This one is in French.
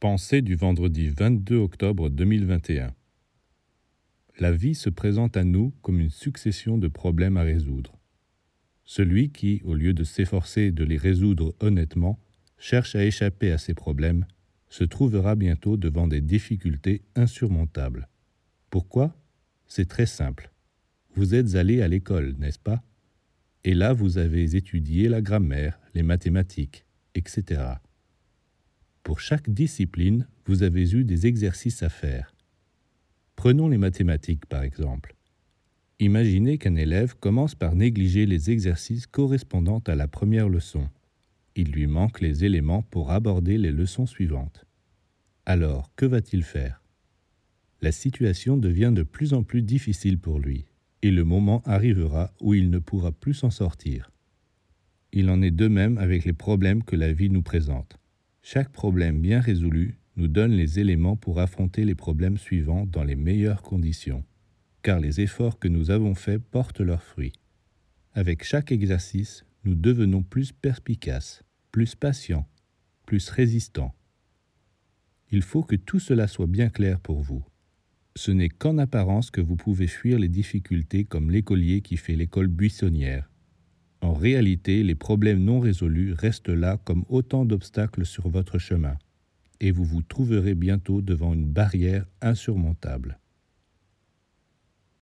Pensée du vendredi 22 octobre 2021 La vie se présente à nous comme une succession de problèmes à résoudre. Celui qui, au lieu de s'efforcer de les résoudre honnêtement, cherche à échapper à ces problèmes, se trouvera bientôt devant des difficultés insurmontables. Pourquoi? C'est très simple. Vous êtes allé à l'école, n'est-ce pas? Et là, vous avez étudié la grammaire, les mathématiques, etc. Pour chaque discipline, vous avez eu des exercices à faire. Prenons les mathématiques par exemple. Imaginez qu'un élève commence par négliger les exercices correspondant à la première leçon. Il lui manque les éléments pour aborder les leçons suivantes. Alors, que va-t-il faire? La situation devient de plus en plus difficile pour lui, et le moment arrivera où il ne pourra plus s'en sortir. Il en est de même avec les problèmes que la vie nous présente. Chaque problème bien résolu nous donne les éléments pour affronter les problèmes suivants dans les meilleures conditions, car les efforts que nous avons faits portent leurs fruits. Avec chaque exercice, nous devenons plus perspicaces, plus patients, plus résistants. Il faut que tout cela soit bien clair pour vous. Ce n'est qu'en apparence que vous pouvez fuir les difficultés comme l'écolier qui fait l'école buissonnière en réalité, les problèmes non résolus restent là comme autant d'obstacles sur votre chemin, et vous vous trouverez bientôt devant une barrière insurmontable.